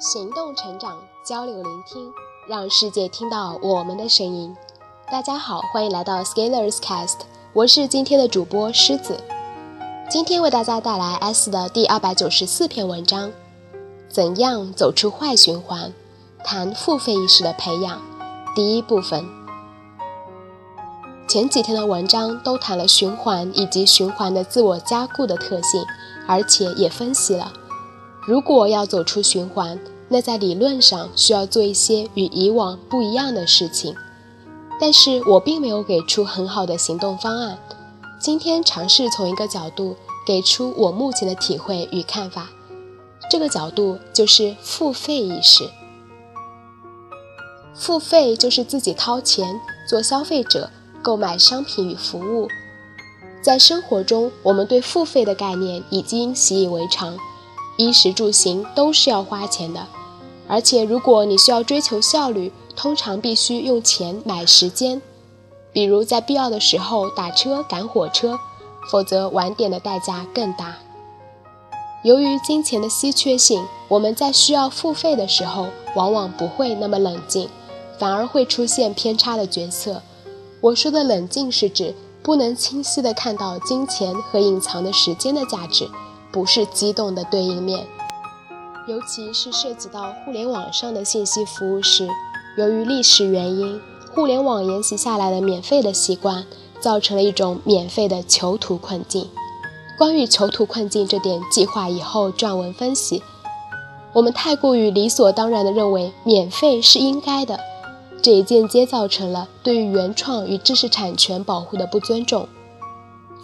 行动成长，交流聆听，让世界听到我们的声音。大家好，欢迎来到 Scalers Cast，我是今天的主播狮子。今天为大家带来 S 的第二百九十四篇文章：怎样走出坏循环？谈付费意识的培养。第一部分。前几天的文章都谈了循环以及循环的自我加固的特性，而且也分析了，如果要走出循环，那在理论上需要做一些与以往不一样的事情。但是我并没有给出很好的行动方案。今天尝试从一个角度给出我目前的体会与看法，这个角度就是付费意识。付费就是自己掏钱做消费者。购买商品与服务，在生活中，我们对付费的概念已经习以为常。衣食住行都是要花钱的，而且如果你需要追求效率，通常必须用钱买时间，比如在必要的时候打车赶火车，否则晚点的代价更大。由于金钱的稀缺性，我们在需要付费的时候，往往不会那么冷静，反而会出现偏差的决策。我说的冷静是指不能清晰地看到金钱和隐藏的时间的价值，不是激动的对应面。尤其是涉及到互联网上的信息服务时，由于历史原因，互联网沿袭下来的免费的习惯，造成了一种免费的囚徒困境。关于囚徒困境这点，计划以后撰文分析。我们太过于理所当然地认为免费是应该的。这也间接造成了对于原创与知识产权保护的不尊重。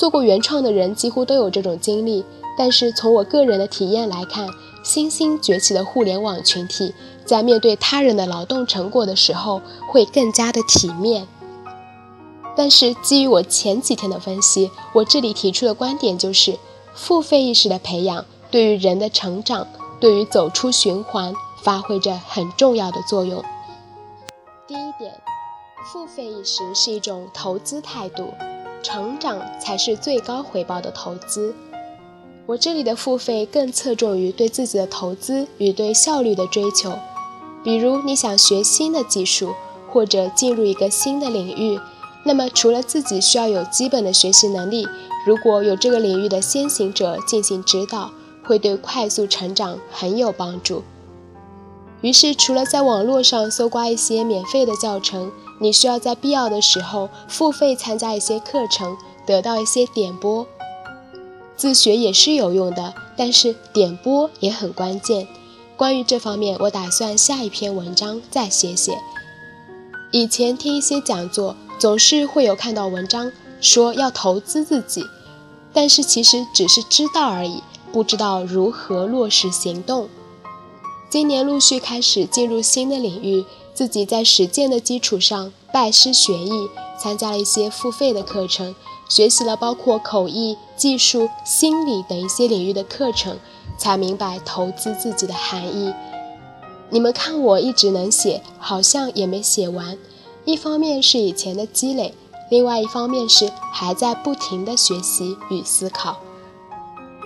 做过原创的人几乎都有这种经历，但是从我个人的体验来看，新兴崛起的互联网群体在面对他人的劳动成果的时候会更加的体面。但是基于我前几天的分析，我这里提出的观点就是，付费意识的培养对于人的成长，对于走出循环发挥着很重要的作用。第一点，付费意识是一种投资态度，成长才是最高回报的投资。我这里的付费更侧重于对自己的投资与对效率的追求。比如你想学新的技术，或者进入一个新的领域，那么除了自己需要有基本的学习能力，如果有这个领域的先行者进行指导，会对快速成长很有帮助。于是，除了在网络上搜刮一些免费的教程，你需要在必要的时候付费参加一些课程，得到一些点拨。自学也是有用的，但是点拨也很关键。关于这方面，我打算下一篇文章再写写。以前听一些讲座，总是会有看到文章说要投资自己，但是其实只是知道而已，不知道如何落实行动。今年陆续开始进入新的领域，自己在实践的基础上拜师学艺，参加了一些付费的课程，学习了包括口译、技术、心理等一些领域的课程，才明白投资自己的含义。你们看我一直能写，好像也没写完。一方面是以前的积累，另外一方面是还在不停的学习与思考。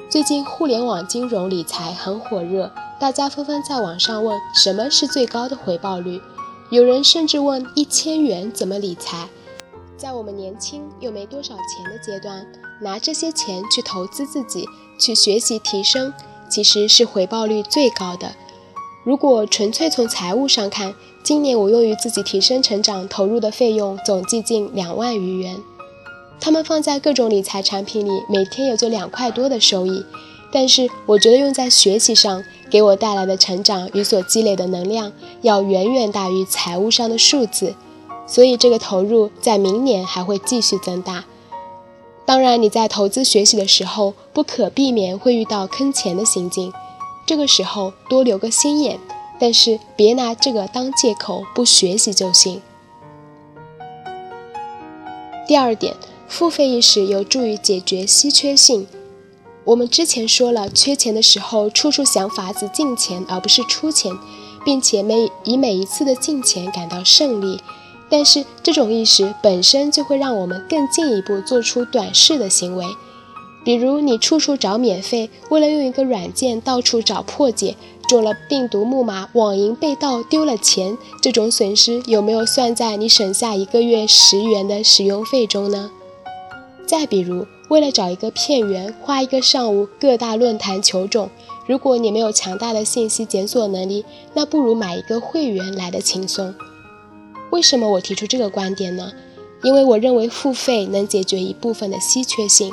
最近互联网金融理财很火热。大家纷纷在网上问什么是最高的回报率，有人甚至问一千元怎么理财。在我们年轻又没多少钱的阶段，拿这些钱去投资自己，去学习提升，其实是回报率最高的。如果纯粹从财务上看，今年我用于自己提升成长投入的费用总计近两万余元，他们放在各种理财产品里，每天也就两块多的收益。但是我觉得用在学习上。给我带来的成长与所积累的能量，要远远大于财务上的数字，所以这个投入在明年还会继续增大。当然，你在投资学习的时候，不可避免会遇到坑钱的行径，这个时候多留个心眼，但是别拿这个当借口不学习就行。第二点，付费意识有助于解决稀缺性。我们之前说了，缺钱的时候，处处想法子进钱，而不是出钱，并且每以每一次的进钱感到胜利。但是这种意识本身就会让我们更进一步做出短视的行为，比如你处处找免费，为了用一个软件到处找破解，中了病毒木马、网银被盗、丢了钱，这种损失有没有算在你省下一个月十元的使用费中呢？再比如，为了找一个片源，花一个上午各大论坛求种，如果你没有强大的信息检索能力，那不如买一个会员来的轻松。为什么我提出这个观点呢？因为我认为付费能解决一部分的稀缺性。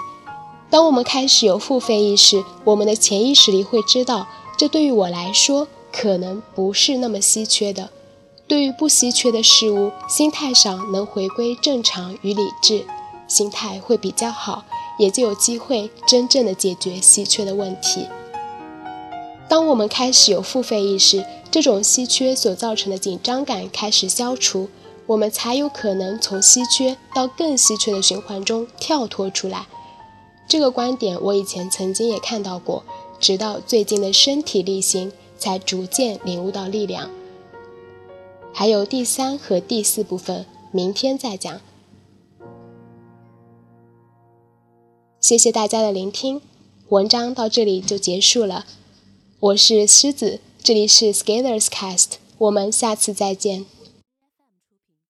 当我们开始有付费意识，我们的潜意识里会知道，这对于我来说可能不是那么稀缺的。对于不稀缺的事物，心态上能回归正常与理智，心态会比较好，也就有机会真正的解决稀缺的问题。当我们开始有付费意识，这种稀缺所造成的紧张感开始消除。我们才有可能从稀缺到更稀缺的循环中跳脱出来。这个观点我以前曾经也看到过，直到最近的身体力行，才逐渐领悟到力量。还有第三和第四部分，明天再讲。谢谢大家的聆听，文章到这里就结束了。我是狮子，这里是 Scalers Cast，我们下次再见。